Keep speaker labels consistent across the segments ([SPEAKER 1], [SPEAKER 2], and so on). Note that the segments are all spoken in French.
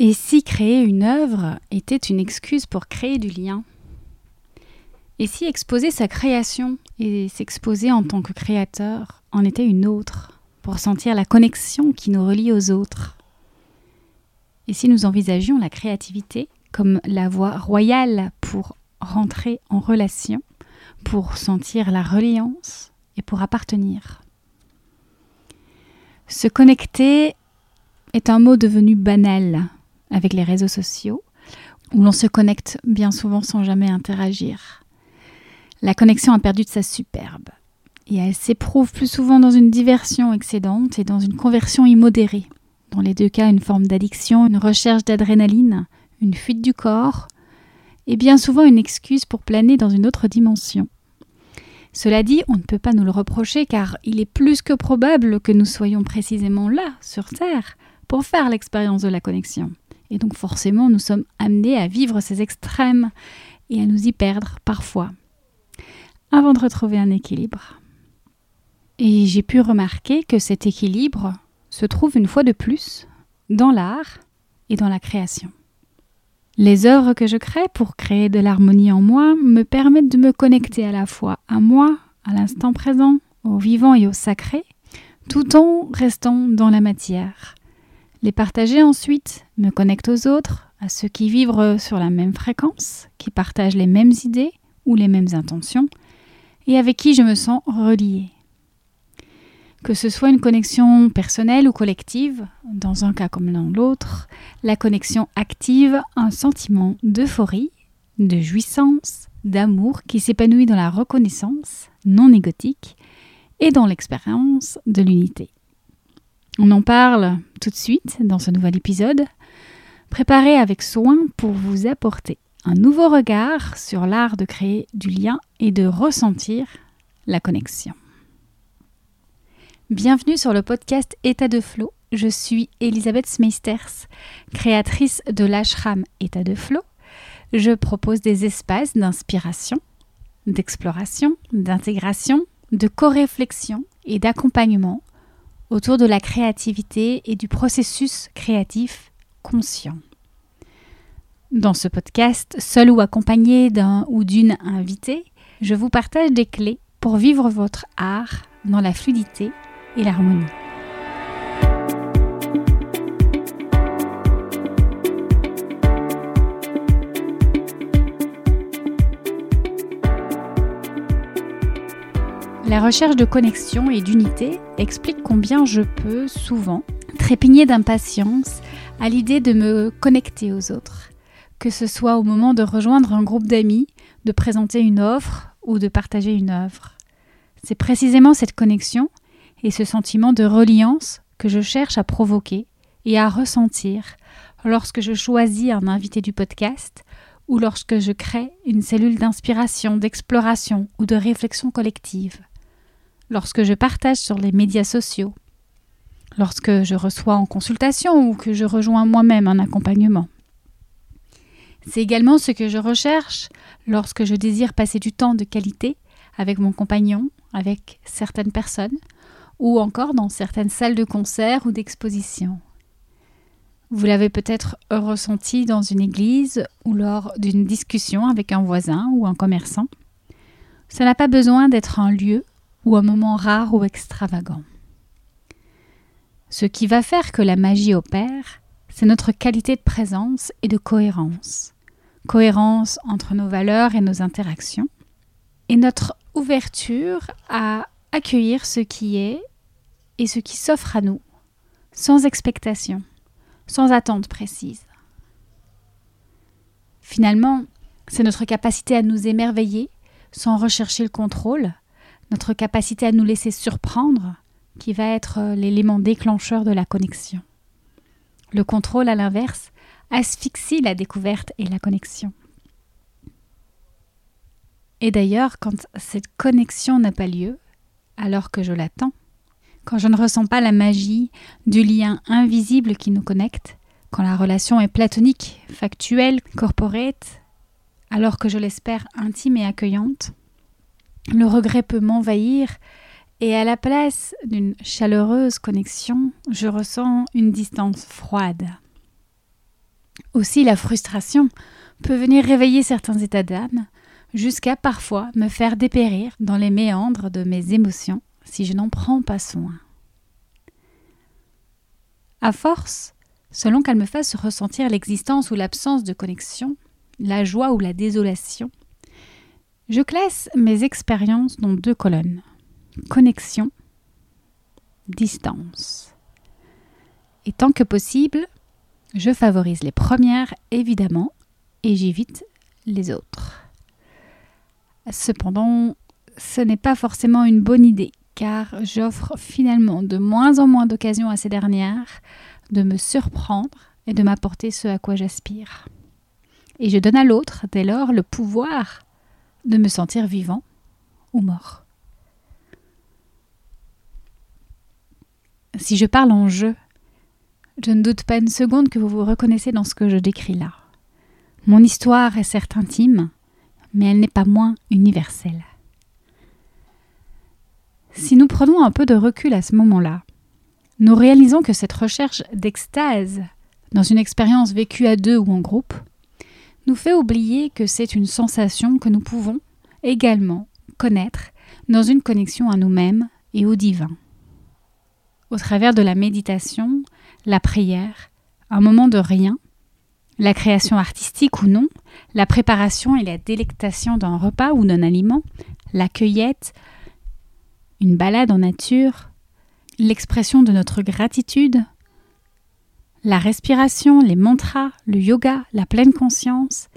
[SPEAKER 1] Et si créer une œuvre était une excuse pour créer du lien Et si exposer sa création et s'exposer en tant que créateur en était une autre, pour sentir la connexion qui nous relie aux autres Et si nous envisagions la créativité comme la voie royale pour rentrer en relation, pour sentir la reliance et pour appartenir Se connecter est un mot devenu banal avec les réseaux sociaux, où l'on se connecte bien souvent sans jamais interagir. La connexion a perdu de sa superbe, et elle s'éprouve plus souvent dans une diversion excédente et dans une conversion immodérée. Dans les deux cas, une forme d'addiction, une recherche d'adrénaline, une fuite du corps, et bien souvent une excuse pour planer dans une autre dimension. Cela dit, on ne peut pas nous le reprocher car il est plus que probable que nous soyons précisément là, sur Terre, pour faire l'expérience de la connexion. Et donc forcément, nous sommes amenés à vivre ces extrêmes et à nous y perdre parfois, avant de retrouver un équilibre. Et j'ai pu remarquer que cet équilibre se trouve une fois de plus dans l'art et dans la création. Les œuvres que je crée pour créer de l'harmonie en moi me permettent de me connecter à la fois à moi, à l'instant présent, au vivant et au sacré, tout en restant dans la matière, les partager ensuite me connecte aux autres, à ceux qui vivent sur la même fréquence, qui partagent les mêmes idées ou les mêmes intentions, et avec qui je me sens reliée. Que ce soit une connexion personnelle ou collective, dans un cas comme dans l'autre, la connexion active un sentiment d'euphorie, de jouissance, d'amour qui s'épanouit dans la reconnaissance non égotique et dans l'expérience de l'unité. On en parle tout de suite dans ce nouvel épisode, préparé avec soin pour vous apporter un nouveau regard sur l'art de créer du lien et de ressentir la connexion. Bienvenue sur le podcast État de Flow. Je suis Elisabeth Smeisters, créatrice de l'ashram État de Flow. Je propose des espaces d'inspiration, d'exploration, d'intégration, de co-réflexion et d'accompagnement autour de la créativité et du processus créatif conscient. Dans ce podcast, seul ou accompagné d'un ou d'une invitée, je vous partage des clés pour vivre votre art dans la fluidité et l'harmonie. La recherche de connexion et d'unité explique combien je peux souvent trépigner d'impatience à l'idée de me connecter aux autres, que ce soit au moment de rejoindre un groupe d'amis, de présenter une offre ou de partager une œuvre. C'est précisément cette connexion et ce sentiment de reliance que je cherche à provoquer et à ressentir lorsque je choisis un invité du podcast ou lorsque je crée une cellule d'inspiration, d'exploration ou de réflexion collective lorsque je partage sur les médias sociaux, lorsque je reçois en consultation ou que je rejoins moi-même un accompagnement. C'est également ce que je recherche lorsque je désire passer du temps de qualité avec mon compagnon, avec certaines personnes, ou encore dans certaines salles de concert ou d'exposition. Vous l'avez peut-être ressenti dans une église ou lors d'une discussion avec un voisin ou un commerçant. Ça n'a pas besoin d'être un lieu ou un moment rare ou extravagant. Ce qui va faire que la magie opère, c'est notre qualité de présence et de cohérence. Cohérence entre nos valeurs et nos interactions, et notre ouverture à accueillir ce qui est et ce qui s'offre à nous, sans expectation, sans attente précise. Finalement, c'est notre capacité à nous émerveiller sans rechercher le contrôle, notre capacité à nous laisser surprendre, qui va être euh, l'élément déclencheur de la connexion. Le contrôle, à l'inverse, asphyxie la découverte et la connexion. Et d'ailleurs, quand cette connexion n'a pas lieu, alors que je l'attends, quand je ne ressens pas la magie du lien invisible qui nous connecte, quand la relation est platonique, factuelle, corporate, alors que je l'espère intime et accueillante, le regret peut m'envahir et à la place d'une chaleureuse connexion, je ressens une distance froide. Aussi la frustration peut venir réveiller certains états d'âme, jusqu'à parfois me faire dépérir dans les méandres de mes émotions si je n'en prends pas soin. À force, selon qu'elle me fasse ressentir l'existence ou l'absence de connexion, la joie ou la désolation, je classe mes expériences dans deux colonnes connexion, distance. Et tant que possible, je favorise les premières, évidemment, et j'évite les autres. Cependant, ce n'est pas forcément une bonne idée, car j'offre finalement de moins en moins d'occasions à ces dernières de me surprendre et de m'apporter ce à quoi j'aspire. Et je donne à l'autre, dès lors, le pouvoir de me sentir vivant ou mort. Si je parle en jeu, je ne doute pas une seconde que vous vous reconnaissez dans ce que je décris là. Mon histoire est certes intime, mais elle n'est pas moins universelle. Si nous prenons un peu de recul à ce moment-là, nous réalisons que cette recherche d'extase dans une expérience vécue à deux ou en groupe nous fait oublier que c'est une sensation que nous pouvons également connaître dans une connexion à nous-mêmes et au divin. Au travers de la méditation, la prière, un moment de rien, la création artistique ou non, la préparation et la délectation d'un repas ou d'un aliment, la cueillette, une balade en nature, l'expression de notre gratitude, la respiration, les mantras, le yoga, la pleine conscience,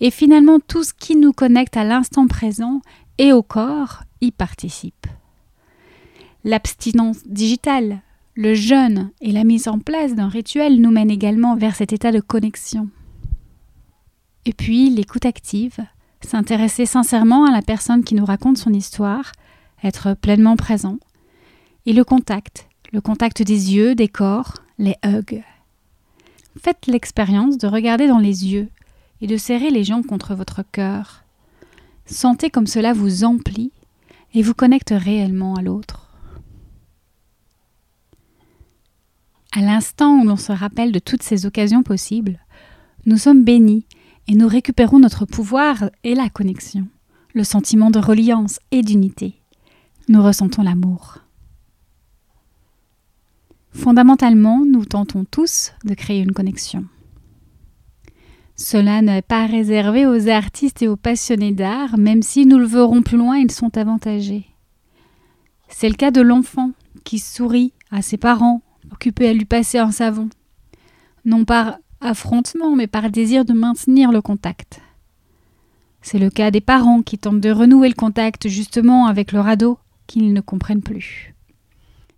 [SPEAKER 1] et finalement tout ce qui nous connecte à l'instant présent et au corps y participe. L'abstinence digitale, le jeûne et la mise en place d'un rituel nous mènent également vers cet état de connexion. Et puis l'écoute active, s'intéresser sincèrement à la personne qui nous raconte son histoire, être pleinement présent, et le contact, le contact des yeux, des corps, les hugs. Faites l'expérience de regarder dans les yeux et de serrer les gens contre votre cœur. Sentez comme cela vous emplit et vous connecte réellement à l'autre. À l'instant où l'on se rappelle de toutes ces occasions possibles, nous sommes bénis et nous récupérons notre pouvoir et la connexion, le sentiment de reliance et d'unité. Nous ressentons l'amour. Fondamentalement, nous tentons tous de créer une connexion. Cela n'est pas réservé aux artistes et aux passionnés d'art, même si nous le verrons plus loin, ils sont avantagés. C'est le cas de l'enfant qui sourit à ses parents occupé à lui passer un savon, non par affrontement, mais par désir de maintenir le contact. C'est le cas des parents qui tentent de renouer le contact justement avec leur ado qu'ils ne comprennent plus.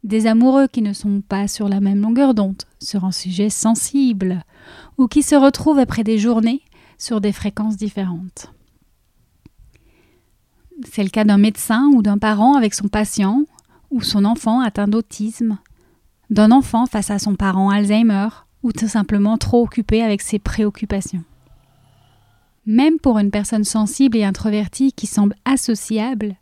[SPEAKER 1] Des amoureux qui ne sont pas sur la même longueur d'onde sur un sujet sensible, ou qui se retrouvent après des journées sur des fréquences différentes. C'est le cas d'un médecin ou d'un parent avec son patient ou son enfant atteint d'autisme d'un enfant face à son parent Alzheimer ou tout simplement trop occupé avec ses préoccupations. Même pour une personne sensible et introvertie qui semble associable,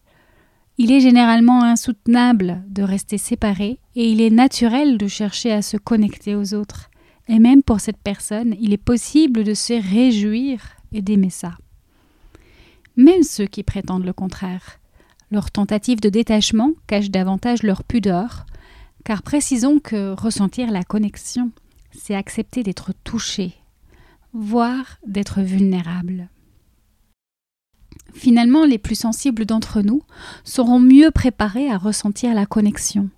[SPEAKER 1] il est généralement insoutenable de rester séparé et il est naturel de chercher à se connecter aux autres. Et même pour cette personne, il est possible de se réjouir et d'aimer ça. Même ceux qui prétendent le contraire. Leur tentative de détachement cache davantage leur pudeur, car précisons que ressentir la connexion, c'est accepter d'être touché, voire d'être vulnérable. Finalement, les plus sensibles d'entre nous seront mieux préparés à ressentir la connexion,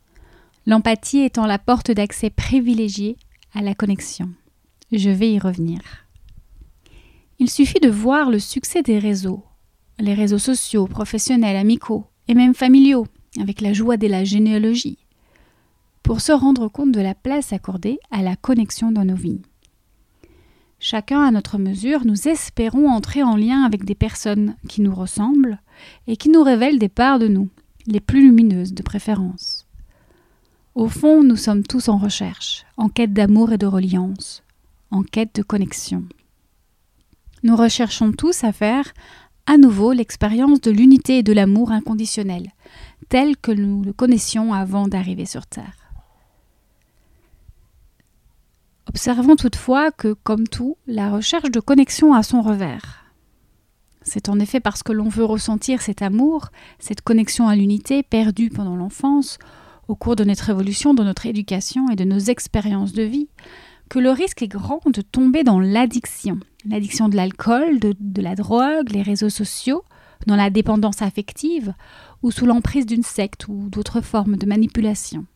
[SPEAKER 1] l'empathie étant la porte d'accès privilégiée à la connexion. Je vais y revenir. Il suffit de voir le succès des réseaux, les réseaux sociaux, professionnels, amicaux et même familiaux, avec la joie de la généalogie, pour se rendre compte de la place accordée à la connexion dans nos vies. Chacun à notre mesure, nous espérons entrer en lien avec des personnes qui nous ressemblent et qui nous révèlent des parts de nous, les plus lumineuses de préférence. Au fond, nous sommes tous en recherche, en quête d'amour et de reliance, en quête de connexion. Nous recherchons tous à faire à nouveau l'expérience de l'unité et de l'amour inconditionnel, tel que nous le connaissions avant d'arriver sur Terre. Observons toutefois que, comme tout, la recherche de connexion a son revers. C'est en effet parce que l'on veut ressentir cet amour, cette connexion à l'unité perdue pendant l'enfance, au cours de notre évolution, de notre éducation et de nos expériences de vie, que le risque est grand de tomber dans l'addiction. L'addiction de l'alcool, de, de, la drogue, les réseaux sociaux, dans la dépendance affective ou sous l'emprise d'une secte ou d'autres formes de manipulation.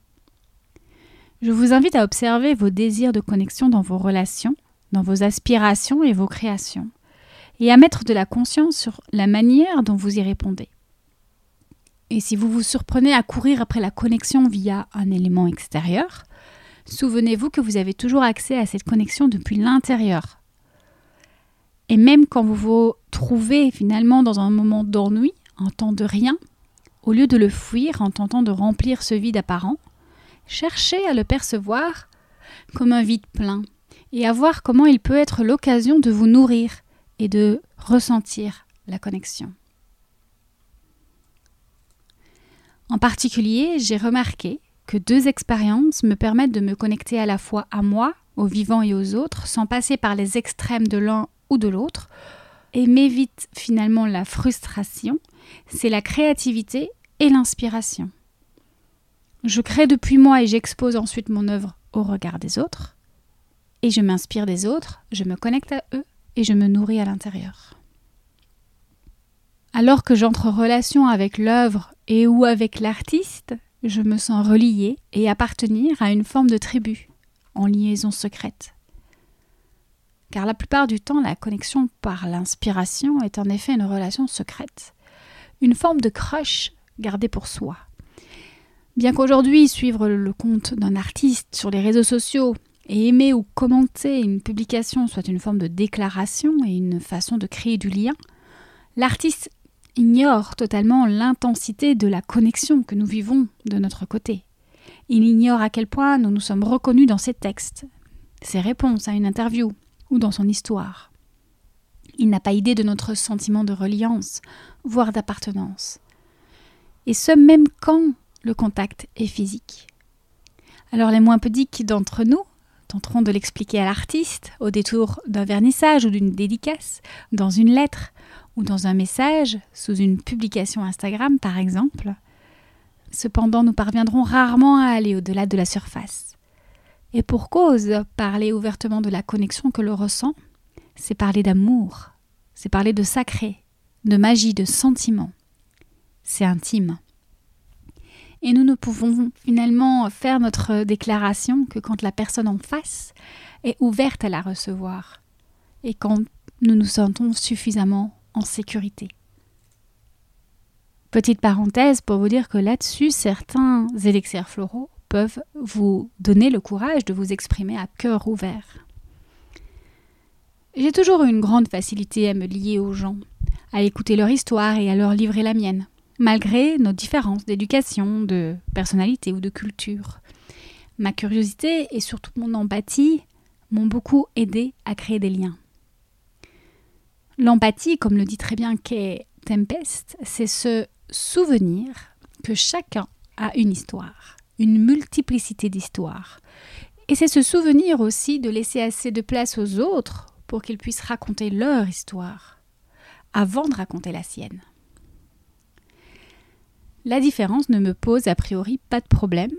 [SPEAKER 1] Je vous invite à observer vos désirs de connexion dans vos relations, dans vos aspirations et vos créations et à mettre de la conscience sur la manière dont vous y répondez. Et si vous vous surprenez à courir après la connexion via un élément extérieur, souvenez-vous que vous avez toujours accès à cette connexion depuis l'intérieur. Et même quand vous vous trouvez finalement dans un moment d'ennui, un temps de rien, au lieu de le fuir en tentant de remplir ce vide apparent, cherchez à le percevoir comme un vide plein et à voir comment il peut être l'occasion de vous nourrir et de ressentir la connexion. En particulier, j'ai remarqué que deux expériences me permettent de me connecter à la fois à moi, aux vivants et aux autres, sans passer par les extrêmes de l'un ou de l'autre, et m'évite finalement la frustration, c'est la créativité et l'inspiration. Je crée depuis moi et j'expose ensuite mon œuvre au regard des autres, et je m'inspire des autres, je me connecte à eux et je me nourris à l'intérieur. Alors que j'entre en relation avec l'œuvre et ou avec l'artiste, je me sens reliée et appartenir à une forme de tribu, en liaison secrète. Car la plupart du temps, la connexion par l'inspiration est en effet une relation secrète, une forme de crush gardée pour soi. Bien qu'aujourd'hui, suivre le compte d'un artiste sur les réseaux sociaux et aimer ou commenter une publication soit une forme de déclaration et une façon de créer du lien, l'artiste ignore totalement l'intensité de la connexion que nous vivons de notre côté. Il ignore à quel point nous nous sommes reconnus dans ses textes, ses réponses à une interview ou dans son histoire. Il n'a pas idée de notre sentiment de reliance, voire d'appartenance. Et ce même quand le contact est physique. Alors les moins pudiques d'entre nous tenteront de l'expliquer à l'artiste au détour d'un vernissage ou d'une dédicace, dans une lettre ou dans un message, sous une publication Instagram par exemple. Cependant, nous parviendrons rarement à aller au-delà de la surface. Et pour cause, parler ouvertement de la connexion que l'on ressent, c'est parler d'amour, c'est parler de sacré, de magie, de sentiment. C'est intime. Et nous ne pouvons finalement faire notre déclaration que quand la personne en face est ouverte à la recevoir et quand nous nous sentons suffisamment en sécurité. Petite parenthèse pour vous dire que là-dessus, certains élixirs floraux peuvent vous donner le courage de vous exprimer à cœur ouvert. J'ai toujours eu une grande facilité à me lier aux gens, à écouter leur histoire et à leur livrer la mienne malgré nos différences d'éducation, de personnalité ou de culture. Ma curiosité et surtout mon empathie m'ont beaucoup aidé à créer des liens. L'empathie, comme le dit très bien Kay Tempest, c'est ce souvenir que chacun a une histoire, une multiplicité d'histoires. Et c'est ce souvenir aussi de laisser assez de place aux autres pour qu'ils puissent raconter leur histoire avant de raconter la sienne. La différence ne me pose a priori pas de problème,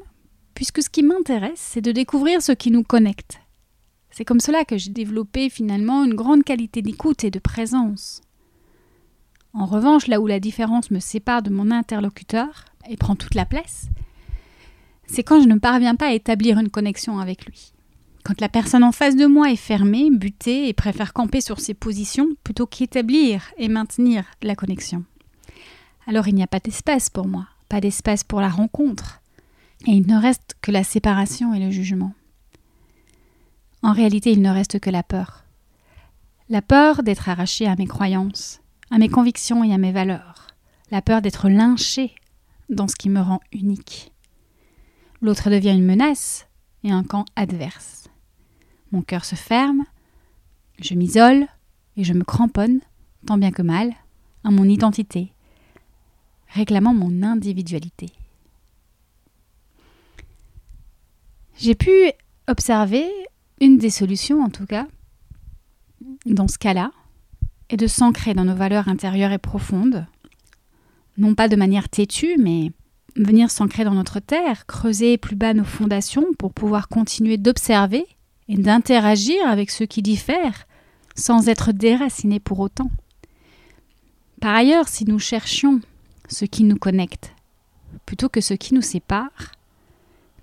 [SPEAKER 1] puisque ce qui m'intéresse, c'est de découvrir ce qui nous connecte. C'est comme cela que j'ai développé finalement une grande qualité d'écoute et de présence. En revanche, là où la différence me sépare de mon interlocuteur et prend toute la place, c'est quand je ne parviens pas à établir une connexion avec lui. Quand la personne en face de moi est fermée, butée et préfère camper sur ses positions plutôt qu'établir et maintenir la connexion alors il n'y a pas d'espace pour moi, pas d'espace pour la rencontre, et il ne reste que la séparation et le jugement. En réalité, il ne reste que la peur. La peur d'être arraché à mes croyances, à mes convictions et à mes valeurs. La peur d'être lynché dans ce qui me rend unique. L'autre devient une menace et un camp adverse. Mon cœur se ferme, je m'isole et je me cramponne, tant bien que mal, à mon identité, réclamant mon individualité. J'ai pu observer Une des solutions, en tout cas, dans ce cas-là, est de s'ancrer dans nos valeurs intérieures et profondes, non pas de manière têtue, mais venir s'ancrer dans notre terre, creuser plus bas nos fondations pour pouvoir continuer d'observer et d'interagir avec ceux qui diffèrent, sans être déracinés pour autant. Par ailleurs, si nous cherchions ce qui nous connecte, plutôt que ce qui nous sépare,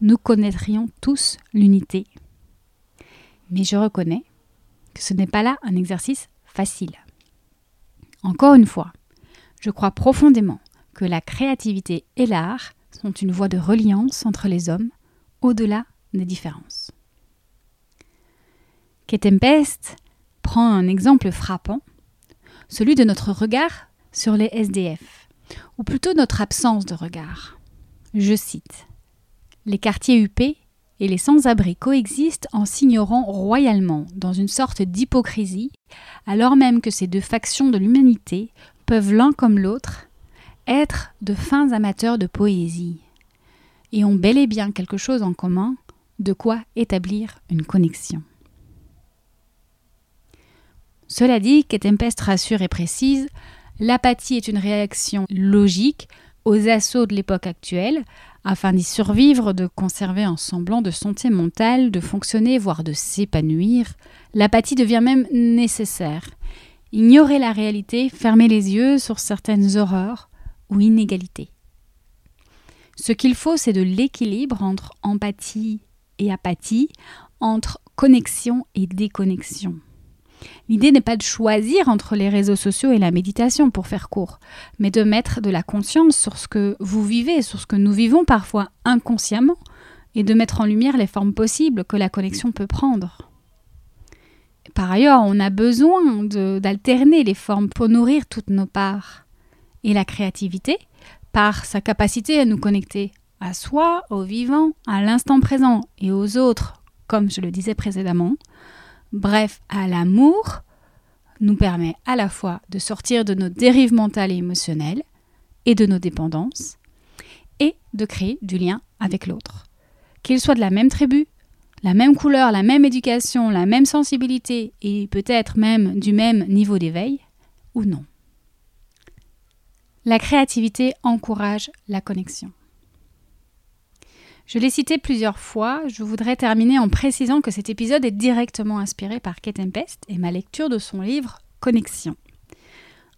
[SPEAKER 1] nous connaîtrions tous l'unité. Mais je reconnais que ce n'est pas là un exercice facile. Encore une fois, je crois profondément que la créativité et l'art sont une voie de reliance entre les hommes au-delà des différences. Ketempest prend un exemple frappant, celui de notre regard sur les SDF, ou plutôt notre absence de regard. Je cite Les quartiers UP et les sans-abri coexistent en s'ignorant royalement, dans une sorte d'hypocrisie, alors même que ces deux factions de l'humanité peuvent l'un comme l'autre être de fins amateurs de poésie, et ont bel et bien quelque chose en commun, de quoi établir une connexion. Cela dit, Ketempest rassure et précise, l'apathie est une réaction logique aux assauts de l'époque actuelle, afin d'y survivre, de conserver un semblant de santé mentale, de fonctionner, voire de s'épanouir, l'apathie devient même nécessaire. Ignorer la réalité, fermer les yeux sur certaines horreurs ou inégalités. Ce qu'il faut, c'est de l'équilibre entre empathie et apathie, entre connexion et déconnexion. L'idée n'est pas de choisir entre les réseaux sociaux et la méditation pour faire court, mais de mettre de la conscience sur ce que vous vivez, sur ce que nous vivons parfois inconsciemment, et de mettre en lumière les formes possibles que la connexion peut prendre. Par ailleurs, on a besoin d'alterner les formes pour nourrir toutes nos parts. Et la créativité, par sa capacité à nous connecter à soi, au vivant, à l'instant présent et aux autres, comme je le disais précédemment, bref, à l'amour, nous permet à la fois de sortir de nos dérives mentales et émotionnelles et de nos dépendances, et de créer du lien avec l'autre. Qu'il soit de la même tribu, la même couleur, la même éducation, la même sensibilité et peut-être même du même niveau d'éveil, ou non. La créativité encourage la connexion. Je l'ai cité plusieurs fois, je voudrais terminer en précisant que cet épisode est directement inspiré par Kate Tempest et ma lecture de son livre Connexion.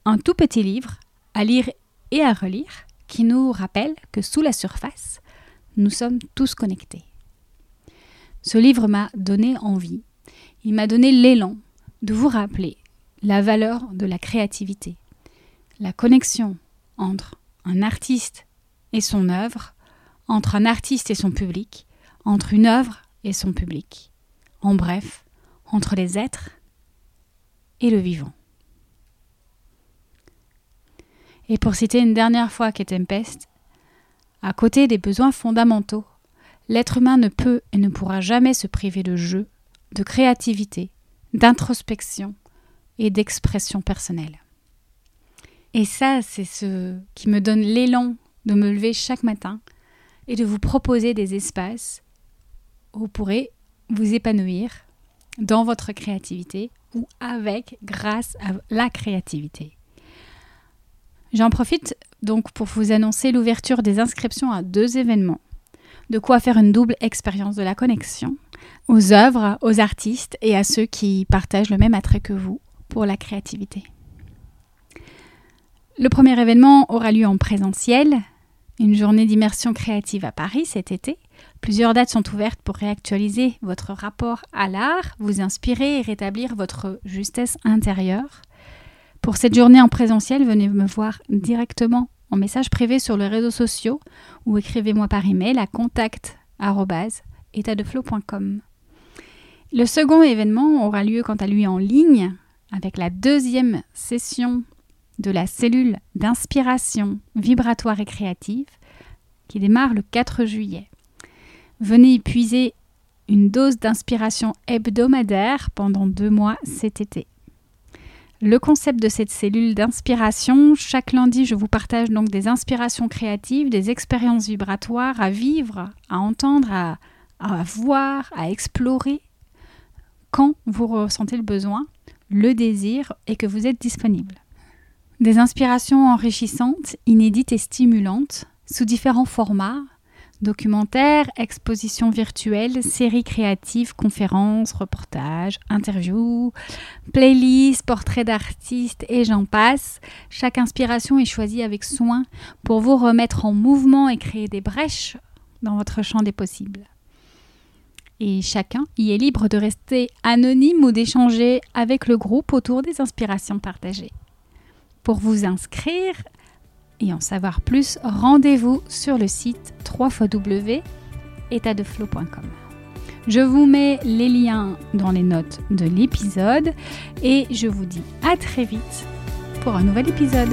[SPEAKER 1] Un tout petit livre à lire et à relire qui nous rappelle que sous la surface, nous sommes tous connectés. Ce livre m'a donné envie, il m'a donné l'élan de vous rappeler la valeur de la créativité, la connexion entre un artiste et son œuvre, entre un artiste et son public, entre une œuvre et son public. En bref, entre les êtres et le vivant. Et pour citer une dernière fois Tempest, à côté des besoins fondamentaux, l'être humain ne peut et ne pourra jamais se priver de jeu, de créativité, d'introspection et d'expression personnelle. Et ça, c'est ce qui me donne l'élan de me lever chaque matin et de vous proposer des espaces où vous pourrez vous épanouir dans votre créativité ou avec, grâce à la créativité. J'en profite donc pour vous annoncer l'ouverture des inscriptions à deux événements. De quoi faire une double expérience de la connexion aux œuvres, aux artistes et à ceux qui partagent le même attrait que vous pour la créativité. Le premier événement aura lieu en présentiel une journée d'immersion créative à Paris cet été. Plusieurs dates sont ouvertes pour réactualiser votre rapport à l'art, vous inspirer et rétablir votre justesse intérieure. Pour cette journée en présentiel, venez me voir directement en message privé sur les réseaux sociaux ou écrivez-moi par email à contact@étatdeflow.com. Le second événement aura lieu quant à lui en ligne avec la deuxième session de la cellule d'inspiration vibratoire et créative qui démarre le 4 juillet. Venez y puiser une dose d'inspiration hebdomadaire pendant deux mois cet été. Le concept de cette cellule d'inspiration, chaque lundi, je vous partage donc des inspirations créatives, des expériences vibratoires à vivre, à entendre, à, voir, à explorer quand vous ressentez le besoin, le désir et que vous êtes disponible. Des inspirations enrichissantes, inédites et stimulantes, sous différents formats, documentaires, expositions virtuelles, séries créatives, conférences, reportages, interviews, playlists, portraits d'artistes et j'en passe. Chaque inspiration est choisie avec soin pour vous remettre en mouvement et créer des brèches dans votre champ des possibles. Et chacun y est libre de rester anonyme ou d'échanger avec le groupe autour des inspirations partagées. Pour vous inscrire et en savoir plus, rendez-vous sur le site www.étatdeflow.com. Je vous mets les liens dans les notes de l'épisode et je vous dis à très vite pour un nouvel épisode.